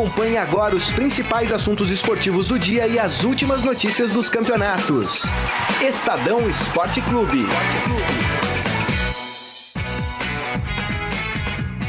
Acompanhe agora os principais assuntos esportivos do dia e as últimas notícias dos campeonatos. Estadão Esporte Clube.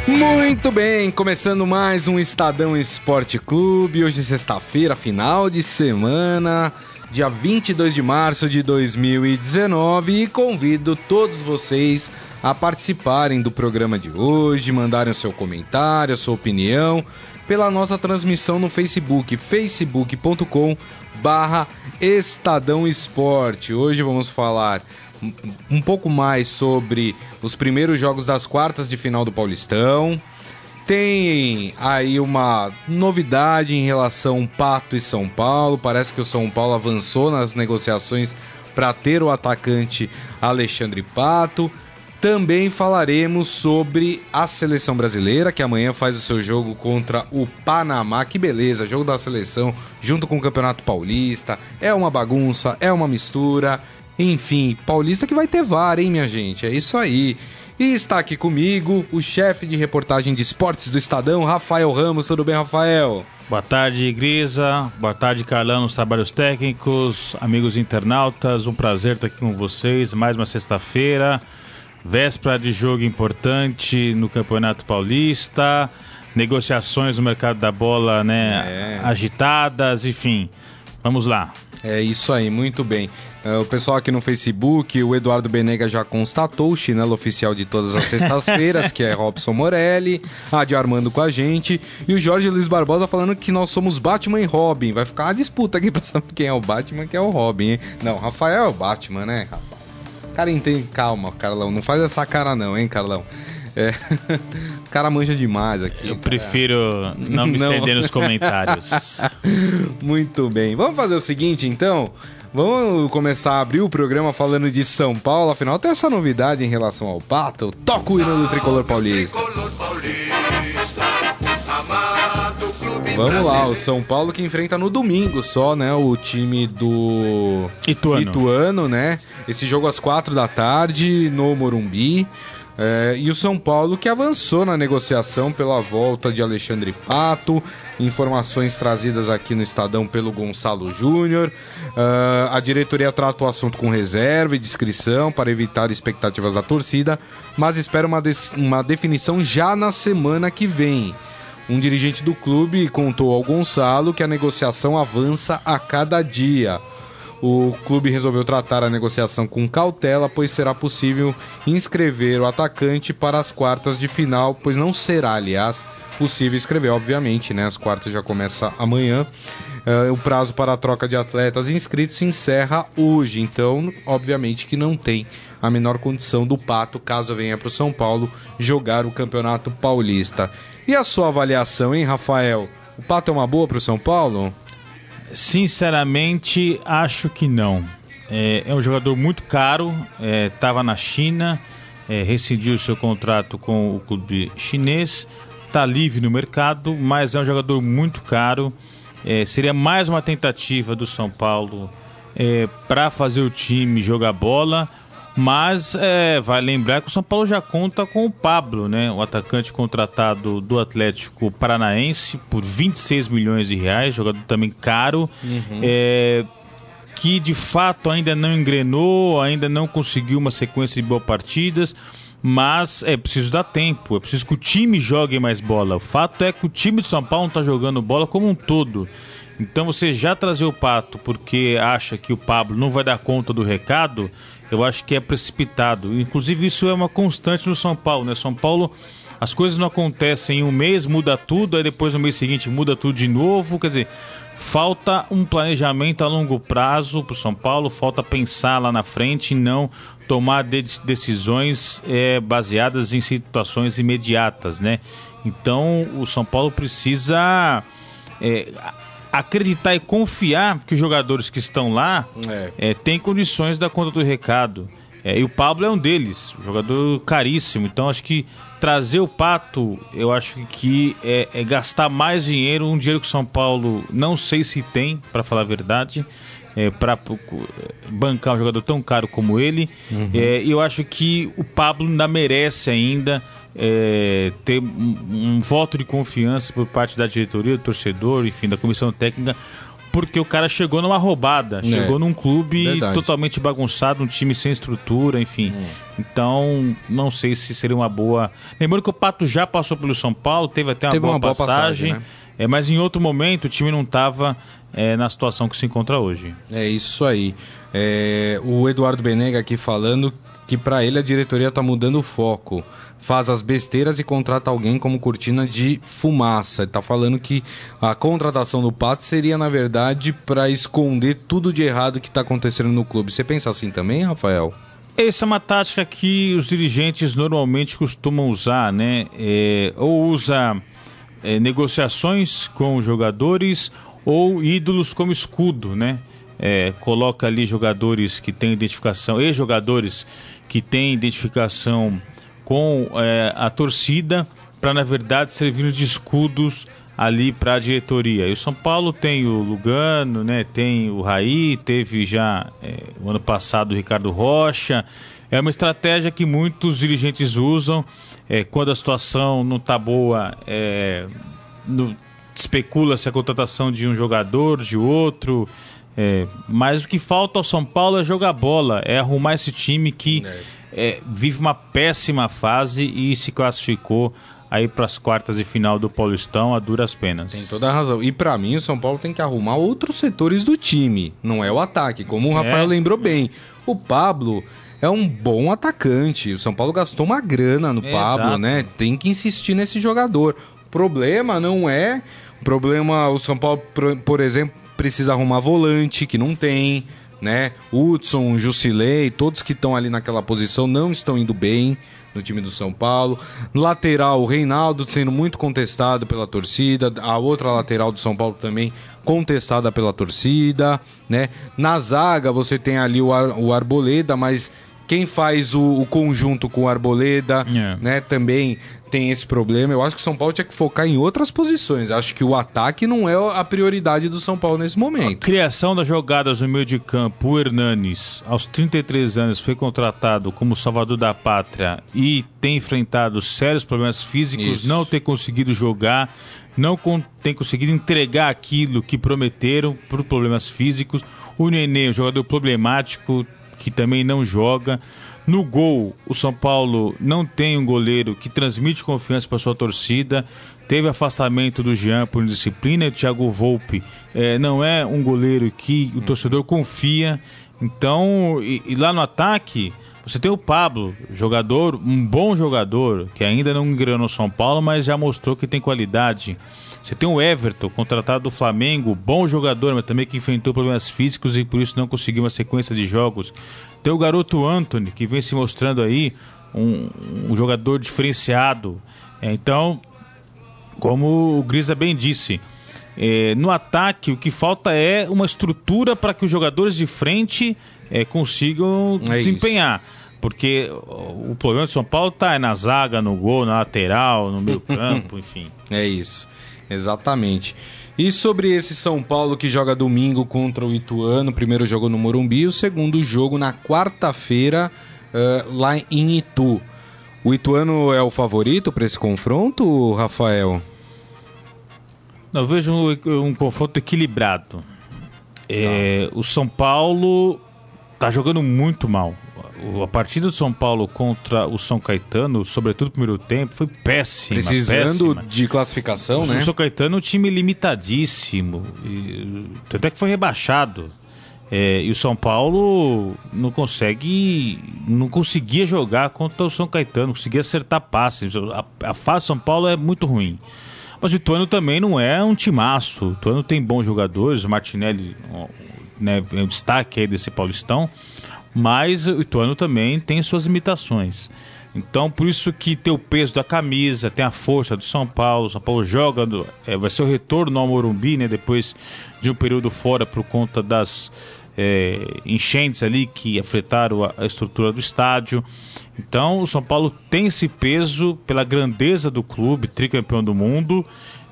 Muito bem, começando mais um Estadão Esporte Clube. Hoje, sexta-feira, final de semana, dia 22 de março de 2019. E convido todos vocês a participarem do programa de hoje, mandarem o seu comentário, a sua opinião pela nossa transmissão no Facebook, facebook.com barra Estadão Esporte. Hoje vamos falar um pouco mais sobre os primeiros jogos das quartas de final do Paulistão. Tem aí uma novidade em relação Pato e São Paulo. Parece que o São Paulo avançou nas negociações para ter o atacante Alexandre Pato. Também falaremos sobre a seleção brasileira, que amanhã faz o seu jogo contra o Panamá. Que beleza, jogo da seleção junto com o Campeonato Paulista. É uma bagunça, é uma mistura. Enfim, Paulista que vai ter VAR, hein, minha gente? É isso aí. E está aqui comigo o chefe de reportagem de esportes do Estadão, Rafael Ramos. Tudo bem, Rafael? Boa tarde, Grisa. Boa tarde, Carlão, nos trabalhos técnicos, amigos internautas. Um prazer estar aqui com vocês. Mais uma sexta-feira. Véspera de jogo importante no Campeonato Paulista, negociações no mercado da bola, né, é. agitadas, enfim. Vamos lá. É isso aí, muito bem. Uh, o pessoal aqui no Facebook, o Eduardo Benega já constatou o chinelo oficial de todas as sextas-feiras, que é Robson Morelli, a de Armando com a gente, e o Jorge Luiz Barbosa falando que nós somos Batman e Robin. Vai ficar uma disputa aqui pra saber quem é o Batman e quem é o Robin, hein? Não, Rafael é o Batman, né, rapaz? Cara, entende. Calma, Carlão. Não faz essa cara, não, hein, Carlão? É. O cara manja demais aqui. Eu cara. prefiro não me estender nos comentários. Muito bem. Vamos fazer o seguinte, então. Vamos começar a abrir o programa falando de São Paulo. Afinal, tem essa novidade em relação ao Pato. Toca o hino do Tricolor Paulista. Tricolor Paulista. Vamos lá, o São Paulo que enfrenta no domingo só, né? O time do Ituano, Ituano né? Esse jogo às quatro da tarde no Morumbi. É, e o São Paulo que avançou na negociação pela volta de Alexandre Pato. Informações trazidas aqui no Estadão pelo Gonçalo Júnior. Uh, a diretoria trata o assunto com reserva e discrição para evitar expectativas da torcida, mas espera uma, uma definição já na semana que vem. Um dirigente do clube contou ao Gonçalo que a negociação avança a cada dia. O clube resolveu tratar a negociação com cautela, pois será possível inscrever o atacante para as quartas de final, pois não será, aliás, possível escrever, obviamente, né? As quartas já começa amanhã. Uh, o prazo para a troca de atletas inscritos encerra hoje, então, obviamente que não tem a menor condição do Pato, caso venha para o São Paulo, jogar o Campeonato Paulista. E a sua avaliação, hein, Rafael? O Pato é uma boa para o São Paulo? Sinceramente, acho que não. É, é um jogador muito caro, estava é, na China, é, rescindiu seu contrato com o clube chinês, está livre no mercado, mas é um jogador muito caro. É, seria mais uma tentativa do São Paulo é, para fazer o time jogar bola mas é, vai lembrar que o São Paulo já conta com o Pablo, né? O atacante contratado do Atlético Paranaense por 26 milhões de reais, jogador também caro. Uhum. É, que de fato ainda não engrenou, ainda não conseguiu uma sequência de boas partidas, mas é preciso dar tempo, é preciso que o time jogue mais bola. O fato é que o time de São Paulo não está jogando bola como um todo. Então você já trazer o Pato porque acha que o Pablo não vai dar conta do recado, eu acho que é precipitado. Inclusive, isso é uma constante no São Paulo, né? São Paulo, as coisas não acontecem em um mês, muda tudo, aí depois no mês seguinte muda tudo de novo. Quer dizer, falta um planejamento a longo prazo para o São Paulo, falta pensar lá na frente e não tomar de decisões é, baseadas em situações imediatas, né? Então, o São Paulo precisa. É, acreditar e confiar que os jogadores que estão lá é. É, têm condições da conta do recado. É, e o Pablo é um deles, jogador caríssimo. Então acho que trazer o Pato, eu acho que é, é gastar mais dinheiro, um dinheiro que o São Paulo não sei se tem, para falar a verdade. É, para bancar um jogador tão caro como ele. Uhum. É, eu acho que o Pablo ainda merece ainda é, ter um, um, voto de confiança por parte da diretoria, do torcedor, enfim, da comissão técnica, porque o cara chegou numa roubada, é, chegou num clube verdade. totalmente bagunçado, um time sem estrutura, enfim. Hum. Então, não sei se seria uma boa. Lembrando que o Pato já passou pelo São Paulo, teve até uma, teve boa, uma boa passagem. passagem né? é, mas em outro momento o time não estava é, na situação que se encontra hoje. É isso aí. É, o Eduardo Benega aqui falando que para ele a diretoria está mudando o foco faz as besteiras e contrata alguém como cortina de fumaça. Ele tá falando que a contratação do Pato seria, na verdade, para esconder tudo de errado que está acontecendo no clube. Você pensa assim também, Rafael? Essa é uma tática que os dirigentes normalmente costumam usar, né? É, ou usa é, negociações com jogadores ou ídolos como escudo, né? É, coloca ali jogadores que têm identificação, e jogadores que têm identificação com é, a torcida para, na verdade, servir de escudos ali para a diretoria. E o São Paulo tem o Lugano, né? tem o Raí, teve já é, o ano passado o Ricardo Rocha. É uma estratégia que muitos dirigentes usam é, quando a situação não está boa. É, especula-se a contratação de um jogador, de outro. É, mas o que falta ao São Paulo é jogar bola, é arrumar esse time que é é, vive uma péssima fase e se classificou aí para as quartas de final do Paulistão a duras penas. Tem toda a razão. E para mim o São Paulo tem que arrumar outros setores do time, não é o ataque, como o Rafael é. lembrou bem. O Pablo é um bom atacante. O São Paulo gastou uma grana no é, Pablo, exato. né? Tem que insistir nesse jogador. O problema não é, o problema o São Paulo, por exemplo, precisa arrumar volante, que não tem né? Hudson, Jusilei, todos que estão ali naquela posição não estão indo bem no time do São Paulo. Lateral, o Reinaldo sendo muito contestado pela torcida, a outra lateral do São Paulo também contestada pela torcida, né? Na zaga você tem ali o, Ar, o Arboleda, mas quem faz o, o conjunto com o Arboleda, yeah. né, também tem esse problema. Eu acho que o São Paulo tinha que focar em outras posições. Eu acho que o ataque não é a prioridade do São Paulo nesse momento. A criação das jogadas no meio de campo, o Hernanes, aos 33 anos, foi contratado como salvador da pátria e tem enfrentado sérios problemas físicos, Isso. não ter conseguido jogar, não tem conseguido entregar aquilo que prometeram por problemas físicos. O Nenê, um jogador problemático, que também não joga. No gol, o São Paulo não tem um goleiro que transmite confiança para sua torcida. Teve afastamento do Jean por indisciplina. O Thiago Volpe é, não é um goleiro que o torcedor confia. Então, e, e lá no ataque, você tem o Pablo, jogador, um bom jogador, que ainda não engrenou no São Paulo, mas já mostrou que tem qualidade. Você tem o Everton, contratado do Flamengo, bom jogador, mas também que enfrentou problemas físicos e por isso não conseguiu uma sequência de jogos. Tem o garoto Anthony, que vem se mostrando aí um, um jogador diferenciado. É, então, como o Grisa bem disse, é, no ataque o que falta é uma estrutura para que os jogadores de frente é, consigam é desempenhar. Porque o problema de São Paulo está na zaga, no gol, na lateral, no meio campo, enfim. É isso. Exatamente. E sobre esse São Paulo que joga domingo contra o Ituano, primeiro jogo no Morumbi, o segundo jogo na quarta-feira uh, lá em Itu. O Ituano é o favorito para esse confronto, Rafael? Não, eu vejo um, um confronto equilibrado. É, o São Paulo está jogando muito mal a partida do São Paulo contra o São Caetano, sobretudo no primeiro tempo, foi péssima. Precisando péssima. de classificação, o, né? O São Caetano é um time limitadíssimo. E, tanto é que foi rebaixado. É, e o São Paulo não consegue. não conseguia jogar contra o São Caetano, não conseguia acertar passes. A, a fase do São Paulo é muito ruim. Mas o Ituano também não é um timaço. O Ituano tem bons jogadores, o Martinelli né, é um destaque aí desse Paulistão. Mas o Ituano também tem suas limitações. Então, por isso que tem o peso da camisa, tem a força do São Paulo. São Paulo joga, é, vai ser o retorno ao Morumbi, né? Depois de um período fora por conta das é, enchentes ali que afetaram a, a, estrutura do estádio. Então, o São Paulo tem esse peso pela grandeza do clube, tricampeão do mundo,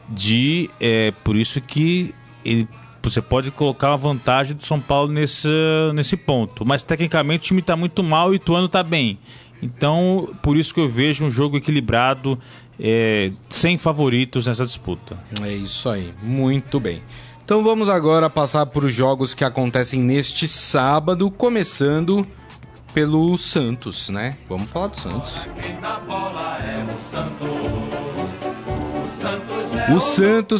de é, por isso que ele você pode colocar uma vantagem do São Paulo nesse, nesse ponto. Mas tecnicamente o time está muito mal e o Ituano está bem. Então, por isso que eu vejo um jogo equilibrado, é, sem favoritos nessa disputa. É isso aí, muito bem. Então vamos agora passar por jogos que acontecem neste sábado, começando pelo Santos, né? Vamos falar do Santos. O Santos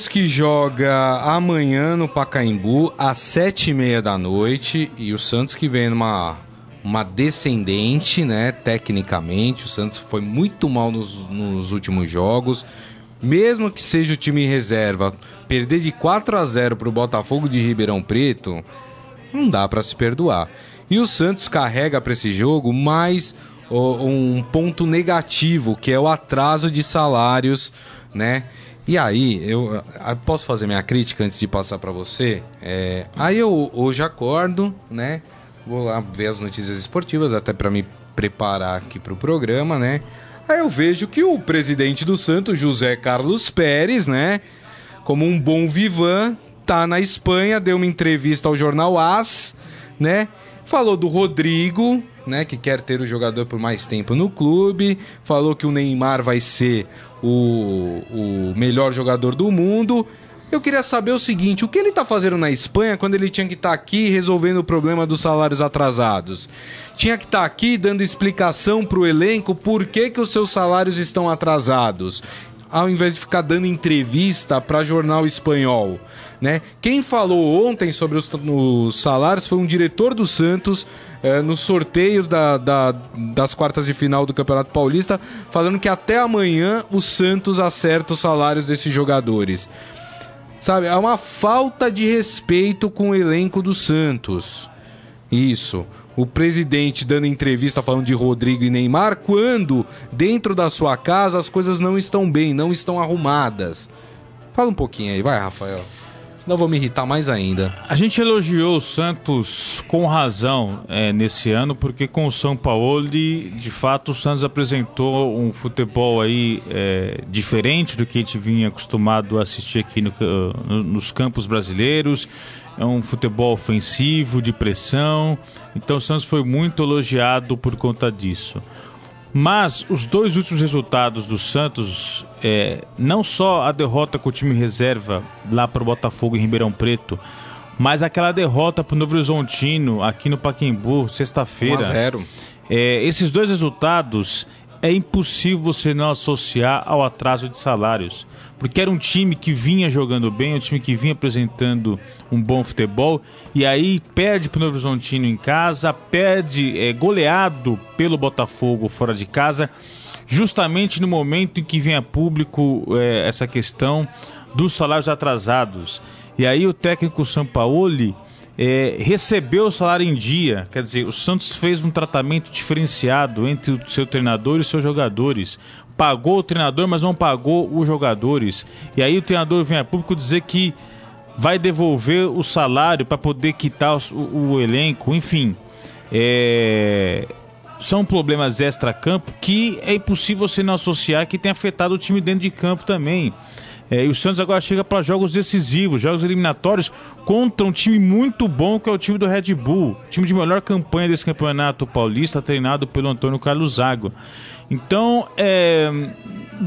que joga amanhã no Pacaembu às sete e meia da noite e o Santos que vem numa uma descendente, né? Tecnicamente, o Santos foi muito mal nos, nos últimos jogos. Mesmo que seja o time reserva, perder de 4 a 0 para o Botafogo de Ribeirão Preto, não dá para se perdoar. E o Santos carrega para esse jogo mais um ponto negativo, que é o atraso de salários, né? E aí, eu, eu posso fazer minha crítica antes de passar para você? É, aí eu hoje acordo, né? Vou lá ver as notícias esportivas, até para me preparar aqui para o programa, né? Aí eu vejo que o presidente do Santos, José Carlos Pérez, né? Como um bom vivan, tá na Espanha, deu uma entrevista ao jornal AS, né? Falou do Rodrigo, né, que quer ter o jogador por mais tempo no clube. Falou que o Neymar vai ser o, o melhor jogador do mundo. Eu queria saber o seguinte: o que ele está fazendo na Espanha quando ele tinha que estar tá aqui resolvendo o problema dos salários atrasados? Tinha que estar tá aqui dando explicação para o elenco por que, que os seus salários estão atrasados ao invés de ficar dando entrevista para jornal espanhol. Né? Quem falou ontem sobre os, os salários foi um diretor do Santos é, no sorteio da, da, das quartas de final do Campeonato Paulista, falando que até amanhã o Santos acerta os salários desses jogadores. Sabe, é uma falta de respeito com o elenco do Santos. Isso o presidente dando entrevista falando de Rodrigo e Neymar, quando dentro da sua casa as coisas não estão bem, não estão arrumadas. Fala um pouquinho aí, vai, Rafael. Senão vou me irritar mais ainda. A gente elogiou o Santos com razão é, nesse ano, porque com o São Paulo, de fato, o Santos apresentou um futebol aí é, diferente do que a gente vinha acostumado a assistir aqui no, nos campos brasileiros é um futebol ofensivo, de pressão. Então o Santos foi muito elogiado por conta disso. Mas os dois últimos resultados do Santos, é, não só a derrota com o time reserva lá para o Botafogo em Ribeirão Preto, mas aquela derrota para o Novo Horizontino aqui no Paquembu, sexta-feira. 1 É, esses dois resultados é impossível você não associar ao atraso de salários porque era um time que vinha jogando bem, um time que vinha apresentando um bom futebol, e aí perde para o Novo Horizontino em casa, perde é, goleado pelo Botafogo fora de casa, justamente no momento em que vem a público é, essa questão dos salários atrasados. E aí o técnico Sampaoli é, recebeu o salário em dia. Quer dizer, o Santos fez um tratamento diferenciado entre o seu treinador e os seus jogadores pagou o treinador, mas não pagou os jogadores. E aí o treinador vem a público dizer que vai devolver o salário para poder quitar o, o elenco, enfim. É... São problemas extra-campo que é impossível você não associar que tem afetado o time dentro de campo também. É, e o Santos agora chega para jogos decisivos, jogos eliminatórios contra um time muito bom que é o time do Red Bull, time de melhor campanha desse campeonato paulista, treinado pelo Antônio Carlos Zago. Então, é,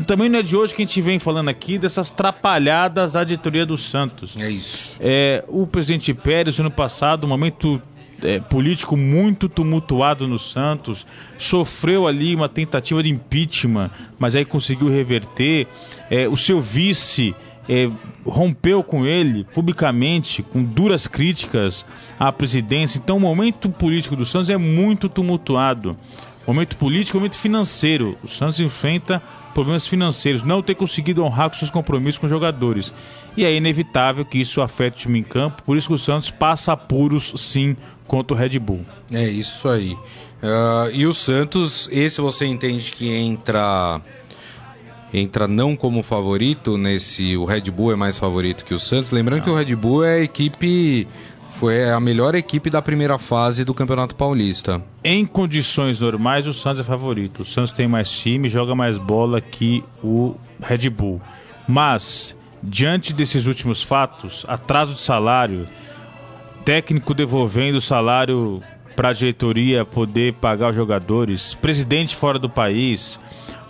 também não é de hoje que a gente vem falando aqui dessas trapalhadas da diretoria do Santos. É isso. É, o presidente Pérez, ano passado, um momento é, político muito tumultuado no Santos, sofreu ali uma tentativa de impeachment, mas aí conseguiu reverter. É, o seu vice é, rompeu com ele publicamente, com duras críticas à presidência. Então, o momento político do Santos é muito tumultuado momento político, momento financeiro. O Santos enfrenta problemas financeiros, não ter conseguido honrar com seus compromissos com os jogadores. E é inevitável que isso afete o time em campo, por isso que o Santos passa apuros sim contra o Red Bull. É isso aí. Uh, e o Santos, esse você entende que entra entra não como favorito nesse o Red Bull é mais favorito que o Santos. Lembrando que o Red Bull é a equipe foi a melhor equipe da primeira fase do Campeonato Paulista. Em condições normais, o Santos é favorito. O Santos tem mais time, joga mais bola que o Red Bull. Mas, diante desses últimos fatos, atraso de salário, técnico devolvendo o salário para a diretoria poder pagar os jogadores, presidente fora do país.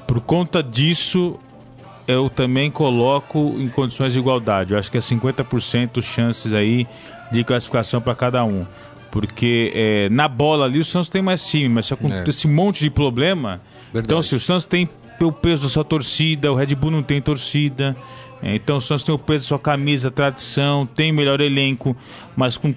Por conta disso, eu também coloco em condições de igualdade. Eu acho que é 50% chances aí de classificação para cada um. Porque é, na bola ali o Santos tem mais time, mas se acontece é. um monte de problema. Verdade. Então, se o Santos tem o peso da sua torcida, o Red Bull não tem torcida. É, então o Santos tem o peso da sua camisa, tradição, tem melhor elenco, mas com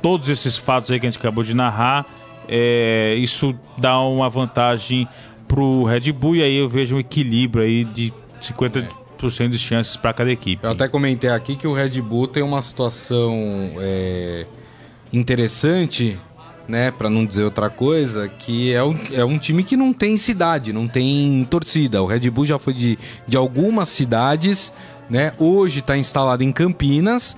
todos esses fatos aí que a gente acabou de narrar, é, isso dá uma vantagem pro Red Bull e aí eu vejo um equilíbrio aí de 50% de chances para cada equipe. Eu até comentei aqui que o Red Bull tem uma situação é, interessante, né, para não dizer outra coisa, que é um, é um time que não tem cidade, não tem torcida. O Red Bull já foi de, de algumas cidades, né? Hoje está instalado em Campinas.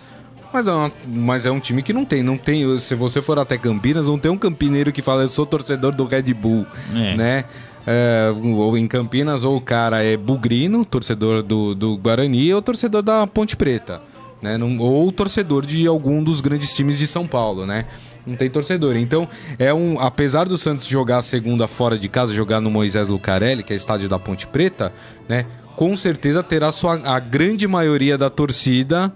Mas é, uma, mas é um time que não tem, não tem. Se você for até Campinas, não tem um campineiro que fala eu sou torcedor do Red Bull, é. né? É, ou em Campinas, ou o cara é bugrino, torcedor do, do Guarani, ou torcedor da Ponte Preta, né? ou torcedor de algum dos grandes times de São Paulo, né? Não tem torcedor. Então, é um. Apesar do Santos jogar a segunda fora de casa, jogar no Moisés Lucarelli, que é estádio da Ponte Preta, né? Com certeza terá sua, a grande maioria da torcida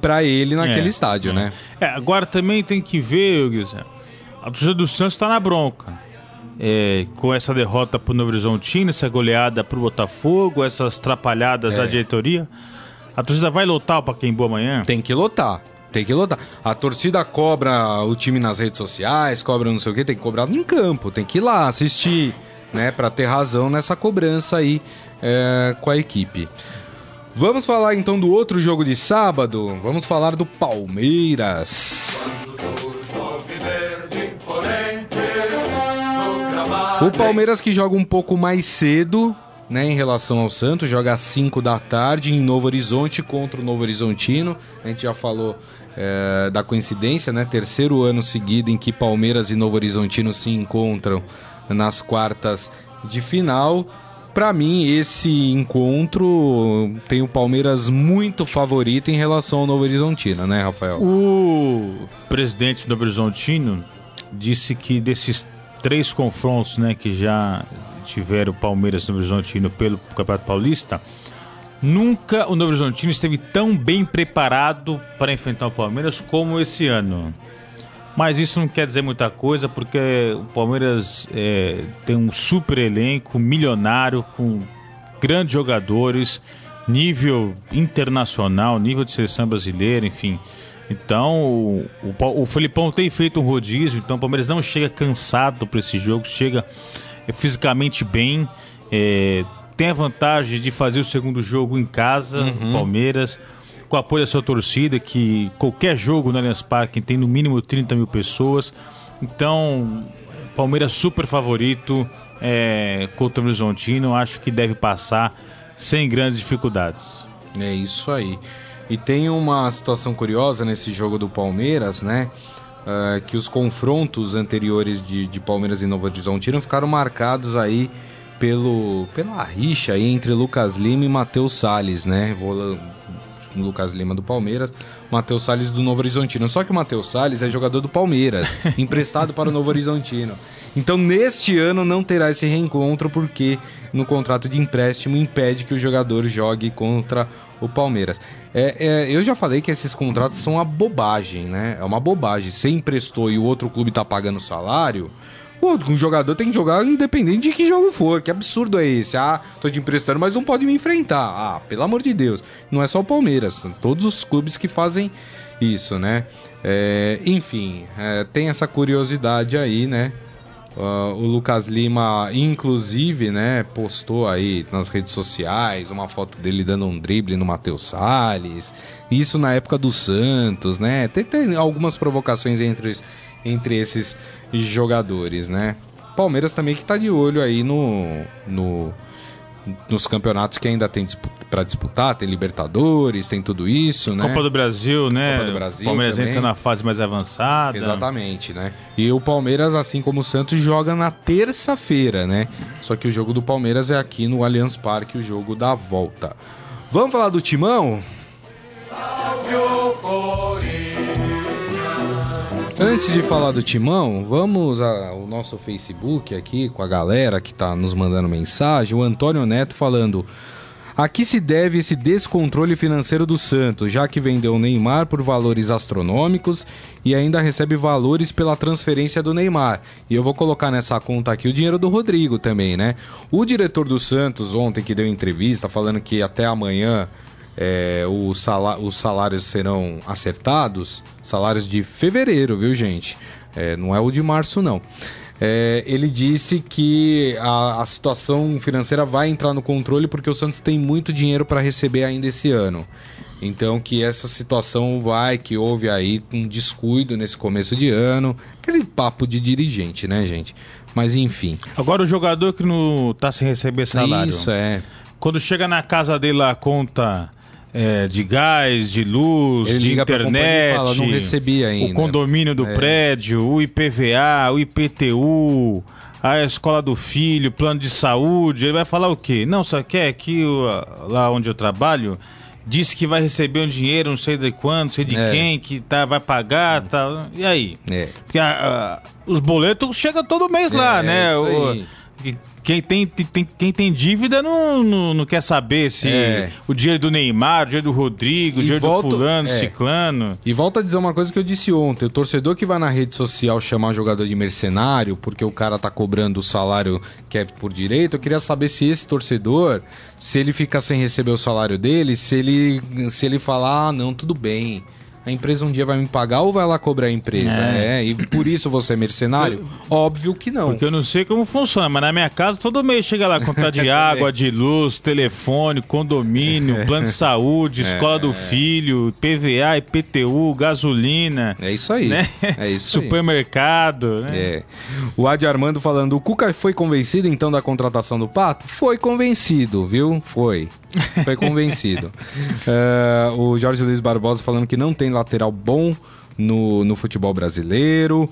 para ele naquele é, estádio, é. né? É, agora também tem que ver, Guilherme, a torcida do Santos está na bronca. É, com essa derrota pro Novo Horizontino, essa goleada pro Botafogo, essas atrapalhadas à é. diretoria. A torcida vai lotar o Pacaembu amanhã? Tem que lotar. Tem que lotar. A torcida cobra o time nas redes sociais, cobra não sei o que, tem que cobrar em campo, tem que ir lá assistir, né? Pra ter razão nessa cobrança aí é, com a equipe. Vamos falar então do outro jogo de sábado. Vamos falar do Palmeiras. O Palmeiras que joga um pouco mais cedo, né, em relação ao Santos, joga às 5 da tarde em Novo Horizonte contra o Novo Horizontino. A gente já falou é, da coincidência, né? Terceiro ano seguido em que Palmeiras e Novo Horizontino se encontram nas quartas de final. Para mim, esse encontro tem o Palmeiras muito favorito em relação ao Novo Horizontino, né, Rafael? O presidente do Novo Horizontino disse que desses três confrontos, né, que já tiveram o Palmeiras Novo Horizontino pelo Campeonato Paulista, nunca o Novo Horizontino esteve tão bem preparado para enfrentar o Palmeiras como esse ano. Mas isso não quer dizer muita coisa, porque o Palmeiras é, tem um super elenco, milionário, com grandes jogadores, nível internacional, nível de seleção brasileira, enfim. Então, o, o, o Felipão tem feito um rodízio, então o Palmeiras não chega cansado para esse jogo, chega é, fisicamente bem, é, tem a vantagem de fazer o segundo jogo em casa, uhum. Palmeiras com o apoio da sua torcida, que qualquer jogo no Allianz Parque tem no mínimo 30 mil pessoas. Então, Palmeiras super favorito é, contra o Horizontino, acho que deve passar sem grandes dificuldades. É isso aí. E tem uma situação curiosa nesse jogo do Palmeiras, né? Uh, que os confrontos anteriores de, de Palmeiras e Novo Horizontino ficaram marcados aí pelo, pela rixa aí entre Lucas Lima e Matheus Salles, né? Vou Lucas Lima do Palmeiras, Matheus Salles do Novo Horizontino. Só que o Matheus Salles é jogador do Palmeiras, emprestado para o Novo Horizontino. Então, neste ano não terá esse reencontro porque no contrato de empréstimo impede que o jogador jogue contra o Palmeiras. É, é, eu já falei que esses contratos são uma bobagem, né? É uma bobagem. Você emprestou e o outro clube está pagando salário, Pô, um jogador tem que jogar independente de que jogo for. Que absurdo é esse? Ah, tô te emprestando, mas não pode me enfrentar. Ah, pelo amor de Deus. Não é só o Palmeiras, são todos os clubes que fazem isso, né? É, enfim, é, tem essa curiosidade aí, né? Uh, o Lucas Lima, inclusive, né, postou aí nas redes sociais uma foto dele dando um drible no Matheus Salles. Isso na época do Santos, né? Tem, tem algumas provocações entre, entre esses jogadores, né? Palmeiras também que tá de olho aí no, no nos campeonatos que ainda tem para disputar, tem Libertadores, tem tudo isso, né? Copa do Brasil, né? Copa do Brasil. Palmeiras também. entra na fase mais avançada. Exatamente, né? E o Palmeiras, assim como o Santos, joga na terça-feira, né? Só que o jogo do Palmeiras é aqui no Allianz Parque, o jogo da volta. Vamos falar do Timão? Antes de falar do Timão, vamos ao nosso Facebook aqui com a galera que tá nos mandando mensagem. O Antônio Neto falando. A que se deve esse descontrole financeiro do Santos, já que vendeu o Neymar por valores astronômicos e ainda recebe valores pela transferência do Neymar? E eu vou colocar nessa conta aqui o dinheiro do Rodrigo também, né? O diretor do Santos, ontem, que deu entrevista falando que até amanhã é, o salá os salários serão acertados, salários de fevereiro, viu, gente? É, não é o de março, não. É, ele disse que a, a, situação financeira vai entrar no controle porque o Santos tem muito dinheiro para receber ainda esse ano. Então que essa situação vai, que houve aí um descuido nesse começo de ano, aquele papo de dirigente, né, gente? Mas enfim. Agora o jogador que não tá sem receber salário. Isso é. Quando chega na casa dele a conta é, de gás, de luz, Ele de internet, fala, "Não recebi ainda." o condomínio do É. prédio, o IPVA, o IPTU, a escola do filho, plano de saúde, ele vai falar o quê? Não, só quer que o- lá onde eu trabalho disse que vai receber um dinheiro, não sei de quando, não sei de É. quem, que tá, vai pagar, tá, e aí? É. Porque a- a- os boletos chegam todo mês É, lá, né? isso O- que- quem, tem, tem- quem tem dívida não, não, não quer saber se É. o dinheiro do Neymar, o dinheiro do Rodrigo, o dinheiro volto- do fulano, é. ciclano. E volto a dizer uma coisa que eu disse ontem: o torcedor que vai na rede social chamar jogador de mercenário porque o cara tá cobrando o salário que é por direito, eu queria saber se esse torcedor, se ele fica sem receber o salário dele, se ele, se ele falar, ah, não, tudo bem. A empresa um dia vai me pagar ou vai lá cobrar a empresa? É. É, e por isso você é mercenário? Óbvio que não. Porque eu não sei como funciona, mas na minha casa todo mês chega lá conta de água, de luz, telefone, condomínio, plano de saúde, escola do filho, PVA, IPTU, gasolina, É isso aí. né? É isso. Supermercado, né? É. O Adi Armando falando, o Cuca foi convencido então da contratação do Pato? Foi convencido, viu? Foi. Foi convencido. É, o Jorge Luiz Barbosa falando que não tem lateral bom no, no futebol brasileiro.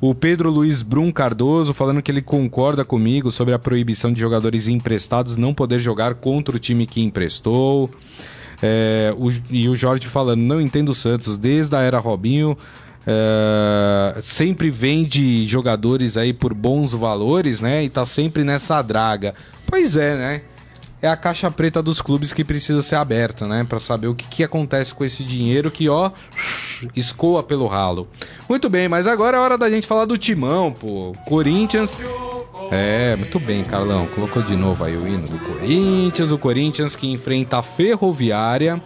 O Pedro Luiz Brum Cardoso falando que ele concorda comigo sobre a proibição de jogadores emprestados não poder jogar contra o time que emprestou. É, o- e o Jorge falando, não entendo o Santos, desde a era Robinho, é, sempre vende jogadores aí por bons valores, né? E tá sempre nessa draga. Pois é, né? É a caixa preta dos clubes que precisa ser aberta, né? Pra saber o que, que acontece com esse dinheiro que, ó, escoa pelo ralo. Muito bem, mas agora é hora da gente falar do timão, pô. Corinthians. É, muito bem, Carlão. Colocou de novo aí o hino do Corinthians. O Corinthians que enfrenta a Ferroviária,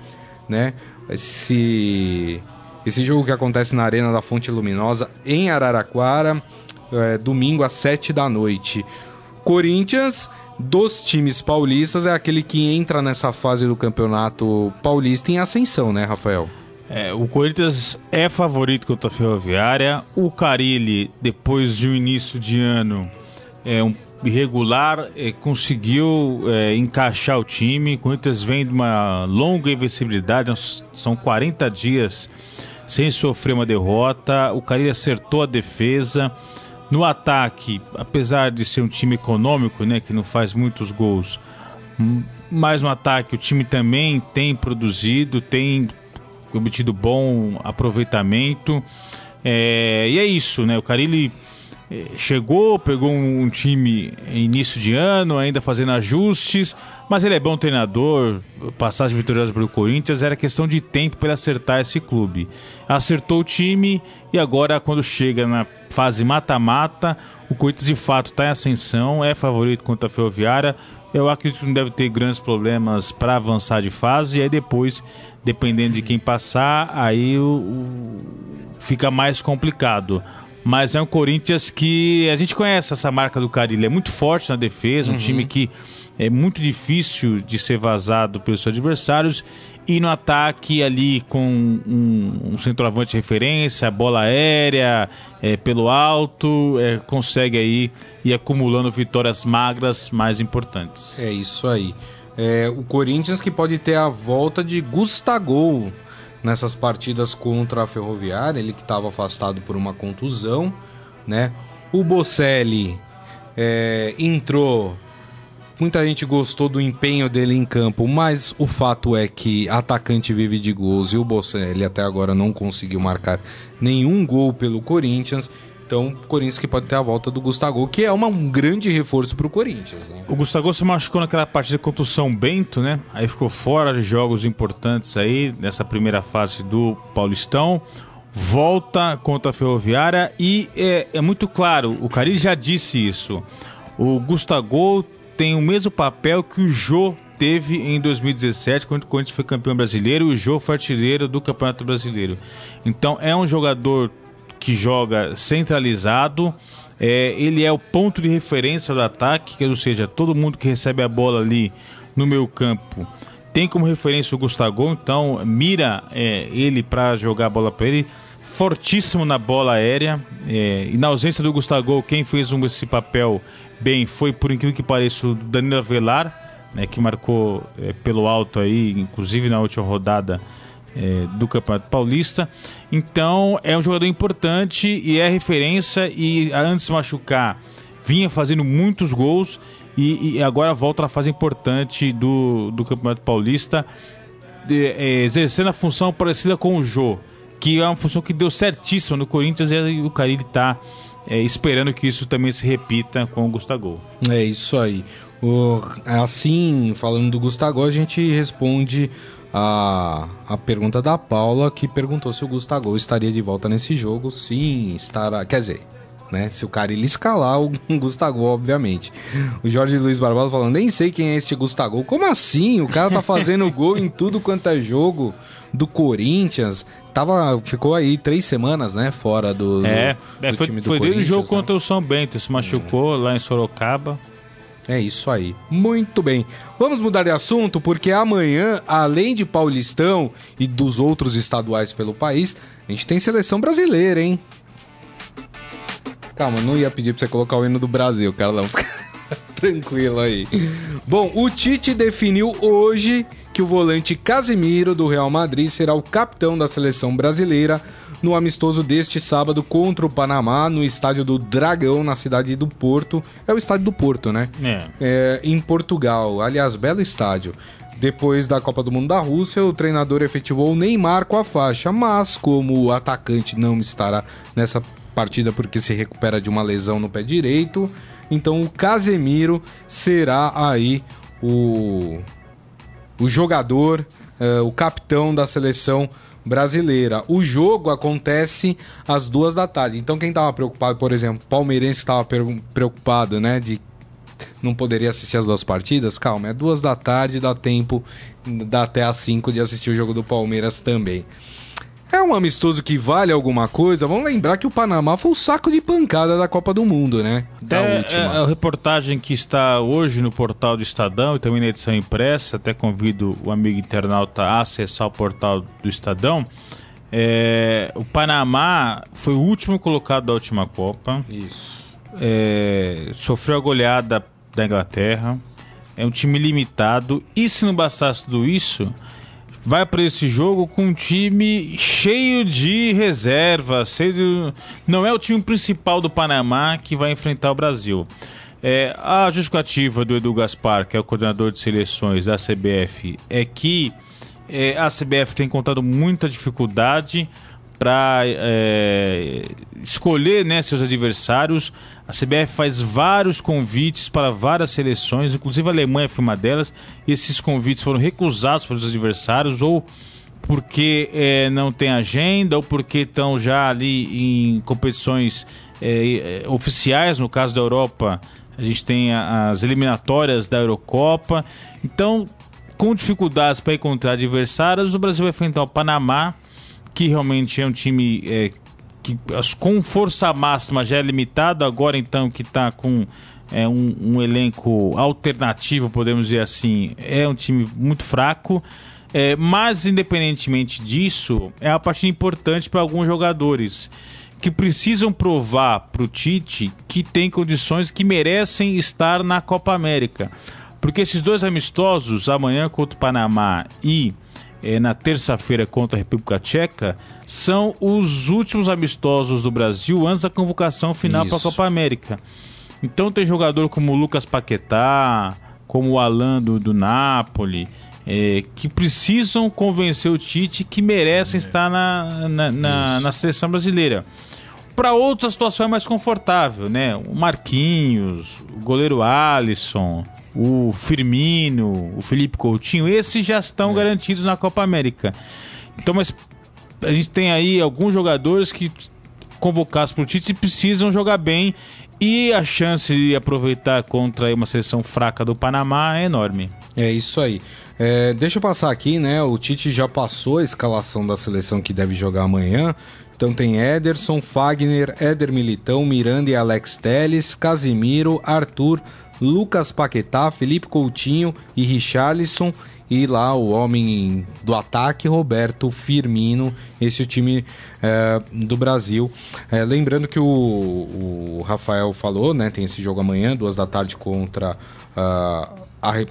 né? Esse, esse jogo que acontece na Arena da Fonte Luminosa, em Araraquara, é, domingo às 7 da noite. Corinthians, dos times paulistas, é aquele que entra nessa fase do campeonato paulista em ascensão, né, Rafael? É, o Corinthians é favorito contra a Ferroviária. O Carilli, depois de um início de ano é, um irregular, é, conseguiu é, encaixar o time. O Corinthians vem de uma longa invencibilidade, nós- são 40 dias sem sofrer uma derrota. O Carilli acertou a defesa. No ataque, apesar de ser um time econômico, né, que não faz muitos gols, mas no ataque o time também tem produzido, tem obtido bom aproveitamento. É, e é isso, né? O Carilli chegou, pegou um, time início de ano, ainda fazendo ajustes, mas ele é bom treinador. Passagem vitoriosa pelo Corinthians era questão de tempo para ele acertar esse clube. Acertou o time e agora, quando chega na fase mata-mata, o Corinthians de fato está em ascensão, é favorito contra a Ferroviária. Eu acredito que não deve ter grandes problemas para avançar de fase. E aí depois, dependendo de quem passar, aí o, o- fica mais complicado. Mas é um Corinthians que a gente conhece essa marca do Carilho. É muito forte na defesa, um time que é muito difícil de ser vazado pelos seus adversários. E no ataque ali com um, um centroavante de referência, bola aérea, é, pelo alto, é, consegue aí ir acumulando vitórias magras mais importantes. É isso aí. É, o Corinthians que pode ter a volta de Gustagol nessas partidas contra a Ferroviária, ele que estava afastado por uma contusão, né? O Bocelli é, entrou Muita gente gostou do empenho dele em campo, mas o fato é que atacante vive de gols e o Bocelli até agora não conseguiu marcar nenhum gol pelo Corinthians. Então, o Corinthians que pode ter a volta do Gustavo, que é uma, um grande reforço para o Corinthians. Né? O Gustavo se machucou naquela partida contra o São Bento, né? Aí ficou fora de jogos importantes aí, nessa primeira fase do Paulistão. Volta contra a Ferroviária e é, é muito claro, o Cari já disse isso. O Gustavo tem o mesmo papel que o Jô teve em 2017, quando o Corinthians foi campeão brasileiro e o Jô foi artilheiro do Campeonato Brasileiro. Então é um jogador que joga centralizado. É, ele é o ponto de referência do ataque, que, ou seja, todo mundo que recebe a bola ali no meu campo tem como referência o Gustavo, então mira é, ele para jogar a bola para ele. Fortíssimo na bola aérea. É, e na ausência do Gustavo, quem fez um, esse papel bem foi, por incrível que pareça, o Danilo Avelar, né, que marcou é, pelo alto aí, inclusive na última rodada é, do Campeonato Paulista. Então é um jogador importante e é referência e antes de machucar vinha fazendo muitos gols e, e agora volta à fase importante do, do Campeonato Paulista, é, exercendo a função parecida com o Jô, que é uma função que deu certíssima no Corinthians e o Carilli está é, esperando que isso também se repita com o Gustavo. É isso aí. O, assim, falando do Gustavo, a gente responde a, a pergunta da Paula, que perguntou se o Gustavo estaria de volta nesse jogo. Sim, estará. Quer dizer, né? Se o cara ele escalar, o Gustavo, obviamente. O Jorge Luiz Barbosa falando, nem sei quem é este Gustavo. Como assim? O cara tá fazendo gol em tudo quanto é jogo do Corinthians. Tava, ficou aí três semanas, né? Fora do, é, do, é, foi, time do foi Corinthians. desde o jogo né? contra o São Bento, se machucou lá em Sorocaba. É isso aí. Muito bem. Vamos mudar de assunto porque amanhã, além de Paulistão e dos outros estaduais pelo país, a gente tem seleção brasileira, hein? Calma, não ia pedir pra você colocar o hino do Brasil, Carlão. Fica tranquilo aí. Bom, o Tite definiu hoje que o volante Casemiro do Real Madrid será o capitão da seleção brasileira no amistoso deste sábado contra o Panamá no estádio do Dragão, na cidade do Porto. É o estádio do Porto, né? É. É, em Portugal. Aliás, belo estádio. Depois da Copa do Mundo da Rússia, o treinador efetivou o Neymar com a faixa, mas como o atacante não estará nessa partida porque se recupera de uma lesão no pé direito, então o Casemiro será aí o, o jogador, eh, o capitão da seleção brasileira. O jogo acontece às duas da tarde. Então quem estava preocupado, por exemplo, palmeirense que estava preocupado, né, de não poderia assistir as duas partidas, calma, é duas da tarde, dá tempo, dá até às cinco de assistir o jogo do Palmeiras também. É um amistoso que vale alguma coisa. Vamos lembrar que o Panamá foi o saco de pancada da Copa do Mundo, né? Da é, última. É a reportagem que está hoje no portal do Estadão e também na edição impressa. Até convido o amigo internauta a acessar o portal do Estadão. É, o Panamá foi o último colocado da última Copa. Isso. É, sofreu a goleada da Inglaterra. É um time limitado. E se não bastasse tudo isso, vai para esse jogo com um time cheio de reservas. Cheio de... Não é o time principal do Panamá que vai enfrentar o Brasil. É, a justificativa do Edu Gaspar, que é o coordenador de seleções da CBF, é que é, a CBF tem encontrado muita dificuldade para é, escolher né, seus adversários. A CBF faz vários convites para várias seleções, inclusive a Alemanha foi uma delas, esses convites foram recusados pelos adversários, ou porque é, não tem agenda, ou porque estão já ali em competições é, é, oficiais, no caso da Europa, a gente tem as eliminatórias da Eurocopa. Então, com dificuldades para encontrar adversários, o Brasil vai enfrentar o Panamá, que realmente é um time é, que com força máxima já é limitado, agora então que está com é, um, um, elenco alternativo, podemos dizer assim, é um time muito fraco. É, mas, independentemente disso, é uma partida importante para alguns jogadores que precisam provar para o Tite que tem condições que merecem estar na Copa América. Porque esses dois amistosos, amanhã contra o Panamá e é, na terça-feira contra a República Tcheca, são os últimos amistosos do Brasil antes da convocação final para a Copa América. Então tem jogador como o Lucas Paquetá, como o Alan do, do Napoli, é, que precisam convencer o Tite que merecem estar na, na, na, na seleção brasileira. Para outros a situação é mais confortável, né? O Marquinhos, o goleiro Alisson, o Firmino, o Felipe Coutinho, esses já estão é. garantidos na Copa América. Então, mas a gente tem aí alguns jogadores que convocados para o Tite precisam jogar bem e a chance de aproveitar contra uma seleção fraca do Panamá é enorme. É isso aí. É, deixa eu passar aqui, né? O Tite já passou a escalação da seleção que deve jogar amanhã. Então tem Ederson, Fagner, Éder Militão, Miranda e Alex Teles, Casimiro, Arthur, Lucas Paquetá, Felipe Coutinho e Richarlison. E lá o homem do ataque, Roberto Firmino, esse é time é, do Brasil. É, lembrando que o, o, Rafael falou, né? Tem esse jogo amanhã, duas da tarde contra uh,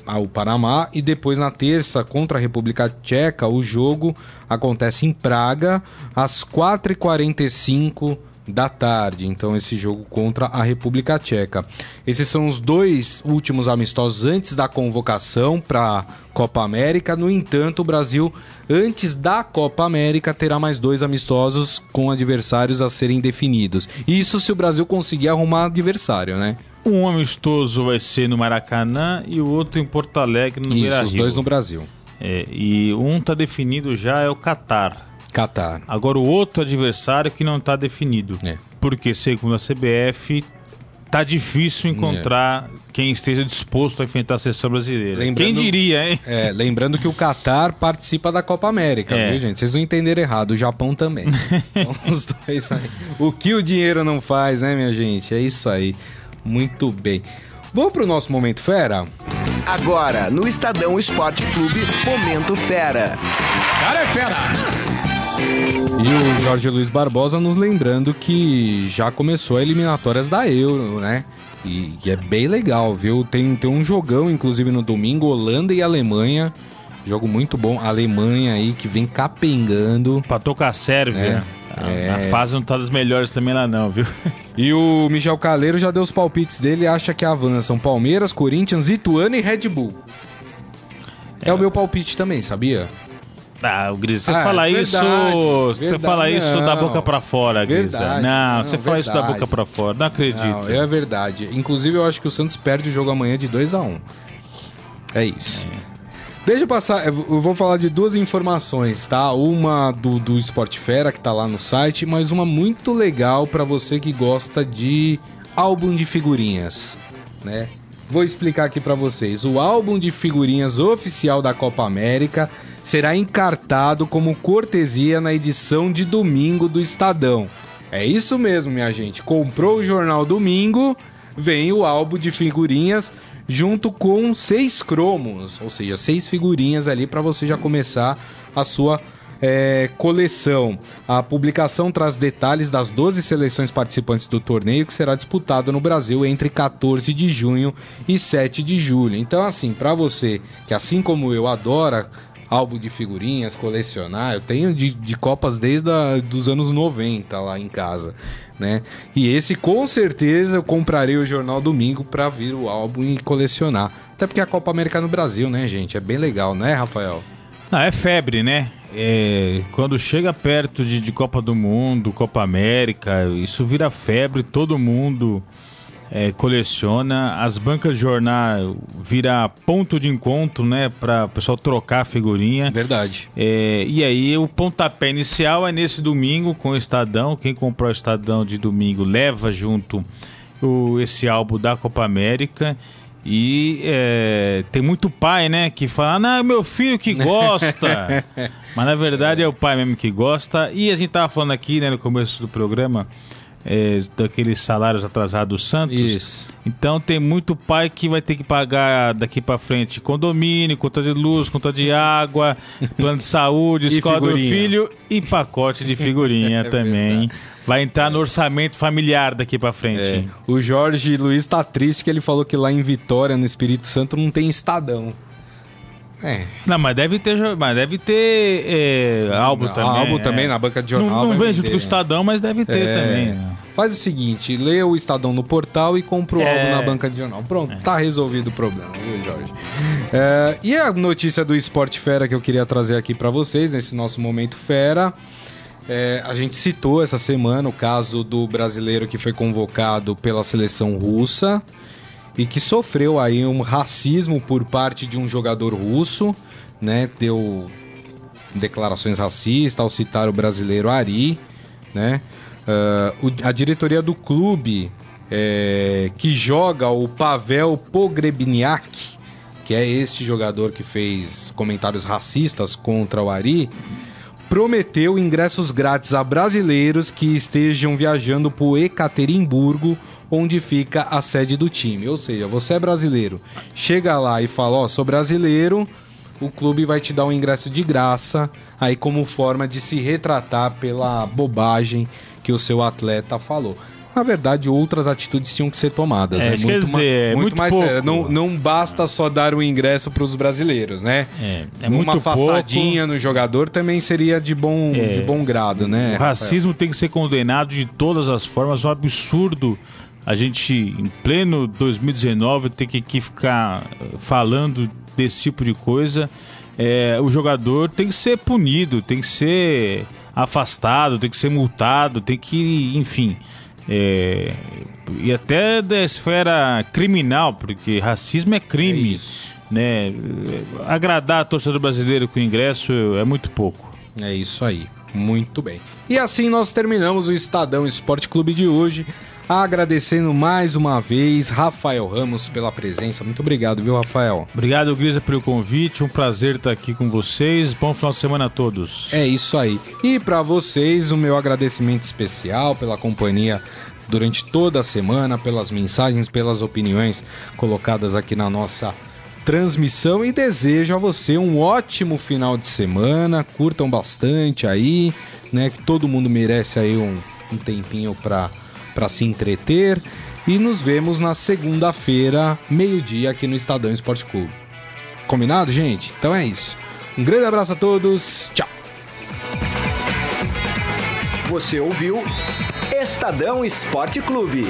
ao Panamá e depois na terça contra a República Tcheca o jogo acontece em Praga às 4h45 da tarde. Então esse jogo contra a República Tcheca. Esses são os dois últimos amistosos antes da convocação para Copa América. No entanto, o Brasil antes da Copa América terá mais dois amistosos com adversários a serem definidos. Isso se o Brasil conseguir arrumar adversário, né? Um amistoso vai ser no Maracanã e o outro em Porto Alegre, no Isso, os dois no Brasil. É, e um está definido já é o Catar. Catar. Agora o outro adversário que não está definido. É. Porque, segundo a CBF, tá difícil encontrar é. quem esteja disposto a enfrentar a seleção brasileira. Lembrando, quem diria, hein? É, lembrando que o Catar participa da Copa América, é. viu, gente? Vocês não entenderam errado, o Japão também. então, os dois aí. O que o dinheiro não faz, né, minha gente? É isso aí. Muito bem. Vamos para o nosso Momento Fera? Agora, no Estadão Esporte Clube, Momento Fera. Cara é fera! E o Jorge Luiz Barbosa nos lembrando que já começou a eliminatórias da Euro, né? E, e, é bem legal, viu? Tem, tem um jogão, inclusive, no domingo, Holanda e Alemanha. Jogo muito bom. A Alemanha aí que vem capengando. Pra tocar a Sérvia. Né? É. A fase não tá das melhores também lá não, viu? E o Michel Caleiro já deu os palpites dele e acha que avançam Palmeiras, Corinthians, Ituano e Red Bull. É, é o meu palpite também, sabia? Ah, o Gris, você ah, fala verdade, isso. Verdade, você fala não, isso da boca para fora, Gris. Não, não, você fala isso da boca para fora. Não acredito. Não, é verdade. Inclusive, eu acho que o Santos perde o jogo amanhã de 2 a 1 um. É isso. É. Deixa eu passar, eu vou falar de duas informações, tá? Uma do, do Sport Fera, que tá lá no site, mas uma muito legal para você que gosta de álbum de figurinhas, né? Vou explicar aqui para vocês. O álbum de figurinhas oficial da Copa América será encartado como cortesia na edição de domingo do Estadão. É isso mesmo, minha gente. Comprou o jornal domingo, vem o álbum de figurinhas junto com seis cromos, ou seja, seis figurinhas ali para você já começar a sua é, coleção. A publicação traz detalhes das 12 seleções participantes do torneio que será disputado no Brasil entre 14 de junho e 7 de julho. Então, assim, para você que, assim como eu, adora álbum de figurinhas, colecionar, eu tenho de, de Copas desde os anos 90 lá em casa né? E esse com certeza eu comprarei o jornal domingo para vir o álbum e colecionar. Até porque a Copa América no Brasil, né, gente? É bem legal, né, Rafael? Não, é febre, né? É, quando chega perto de, de Copa do Mundo, Copa América, isso vira febre, todo mundo é, coleciona. As bancas de jornal vira ponto de encontro, né? Para o pessoal trocar figurinha. Verdade. É, e aí o pontapé inicial é nesse domingo com o Estadão. Quem comprou o Estadão de domingo leva junto o, esse álbum da Copa América. E é, tem muito pai, né, que fala, ah, não, é meu filho que gosta. Mas na verdade é o pai mesmo que gosta. E a gente tava falando aqui, né, no começo do programa, é, daqueles salários atrasados do Santos. Isso. Então tem muito pai que vai ter que pagar daqui para frente condomínio, conta de luz, conta de água, plano de saúde, escola do filho e pacote de figurinha é também. Verdade. Vai entrar no orçamento familiar daqui para frente. É. O Jorge Luiz tá triste que ele falou que lá em Vitória, no Espírito Santo, não tem estadão. É. Não, mas deve ter, mas deve ter é, álbum também. Álbum é. também na banca de jornal. Não, não vem junto com o Estadão, mas deve ter é. também. Faz o seguinte, lê o Estadão no portal e compra o É. álbum na banca de jornal. Pronto, tá resolvido o problema, viu, Jorge? É, e a notícia do Esporte Fera que eu queria trazer aqui pra vocês, nesse nosso momento fera. é, a gente citou essa semana o caso do brasileiro que foi convocado pela seleção russa e que sofreu aí um racismo por parte de um jogador russo, né? Deu declarações racistas ao citar o brasileiro Ari, né? O- a diretoria do clube é, que joga o Pavel Pogrebniak, que é este jogador que fez comentários racistas contra o Ari, prometeu ingressos grátis a brasileiros que estejam viajando o Ekaterimburgo, onde fica a sede do time. Ou seja, você é brasileiro, chega lá e fala: Ó, sou brasileiro, o clube vai te dar um ingresso de graça, aí como forma de se retratar pela bobagem que o seu atleta falou. Na verdade, outras atitudes tinham que ser tomadas. É, né? quer ma- dizer, é muito mais pouco. sério. Não, não basta só dar o ingresso para os brasileiros, né? É, é Uma muito afastadinha no jogador também seria de bom, É. de bom grado, né? O racismo tem que ser condenado de todas as formas. É um absurdo a gente, em pleno 2019, ter que, que ficar eh, falando desse tipo de coisa. É, o jogador tem que ser punido, tem que ser afastado, tem que ser multado, tem que, enfim. é, e até da esfera criminal, porque racismo é crime. É né? Agradar a torcedor brasileiro com ingresso é muito pouco. É isso aí. Muito bem. E assim nós terminamos o Estadão Esporte Clube de hoje. Agradecendo mais uma vez Rafael Ramos pela presença. Muito obrigado, viu, Rafael? Obrigado, Grisa, pelo convite. Um prazer estar aqui com vocês. Bom final de semana a todos. É isso aí. E para vocês, o meu agradecimento especial pela companhia durante toda a semana, pelas mensagens, pelas opiniões colocadas aqui na nossa transmissão e desejo a você um ótimo final de semana. Curtam bastante aí, né? Que todo mundo merece aí um, um tempinho para para se entreter e nos vemos na segunda-feira, meio-dia aqui no Estadão Esporte Clube. Combinado, gente? Então é isso. Um grande abraço a todos. Tchau. Você ouviu Estadão Esporte Clube.